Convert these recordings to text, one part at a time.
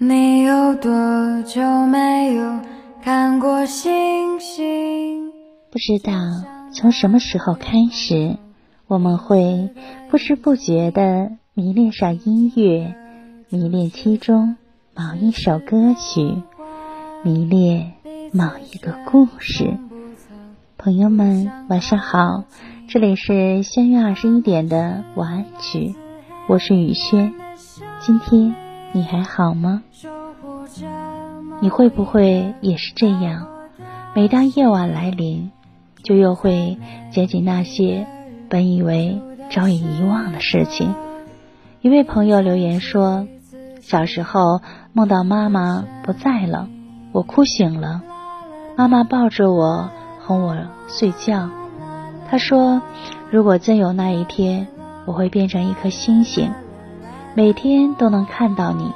你有多久没有看过星星？不知道从什么时候开始，我们会不知不觉地迷恋上音乐，迷恋其中某一首歌曲，迷恋某一个故事。朋友们，晚上好，这里是相约二十一点的晚安曲，我是雨轩。今天你还好吗？你会不会也是这样？每当夜晚来临，就又会捡起那些本以为早已遗忘的事情。一位朋友留言说：“小时候梦到妈妈不在了，我哭醒了，妈妈抱着我。”哄我睡觉，他说：“如果真有那一天，我会变成一颗星星，每天都能看到你。”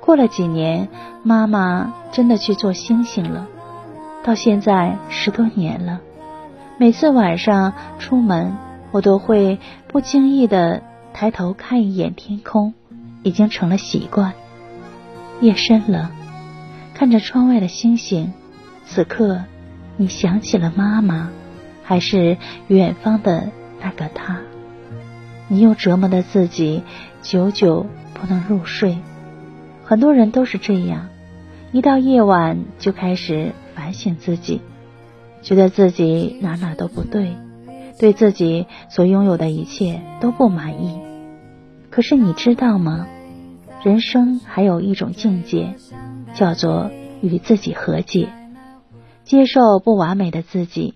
过了几年，妈妈真的去做星星了。到现在十多年了，每次晚上出门，我都会不经意的抬头看一眼天空，已经成了习惯。夜深了，看着窗外的星星，此刻。你想起了妈妈，还是远方的那个他？你又折磨的自己久久不能入睡。很多人都是这样，一到夜晚就开始反省自己，觉得自己哪哪都不对，对自己所拥有的一切都不满意。可是你知道吗？人生还有一种境界，叫做与自己和解。接受不完美的自己，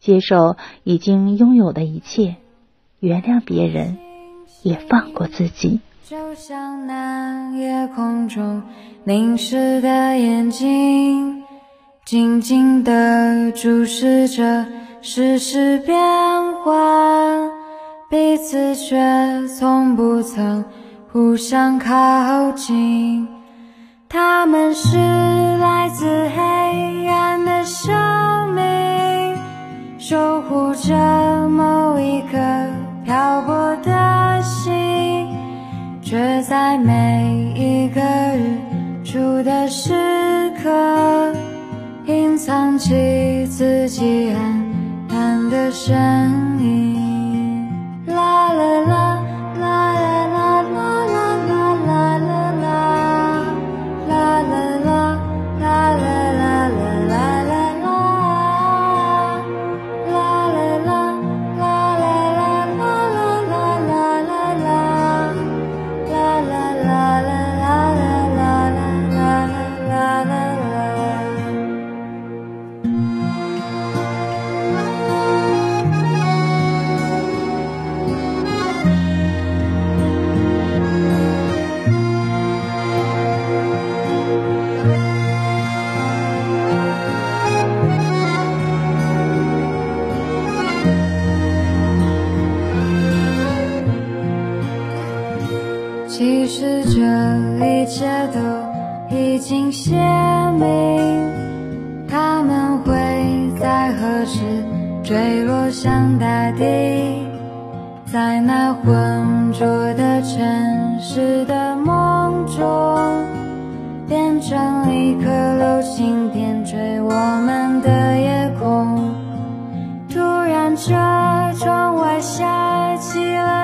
接受已经拥有的一切，原谅别人，也放过自己。就像那夜空中凝视的眼睛，静静地注视着世事变幻，彼此却从不曾互相靠近。他们是却在每一个日出的时刻，隐藏起自己暗淡的身影。其实这一切都已经写明，他们会在何时坠落向大地，在那浑浊的城市的梦中，变成一颗流星点缀我们的夜空。突然，这窗外下起了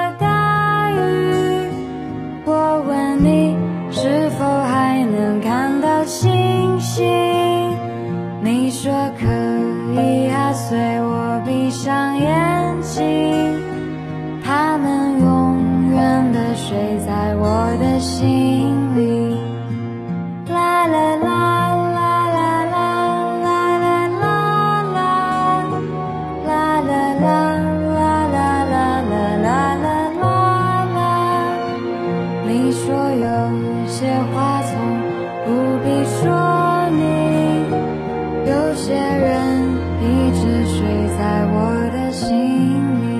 你说可以啊，随我闭上眼睛，他们永远的睡在我的在我的心里。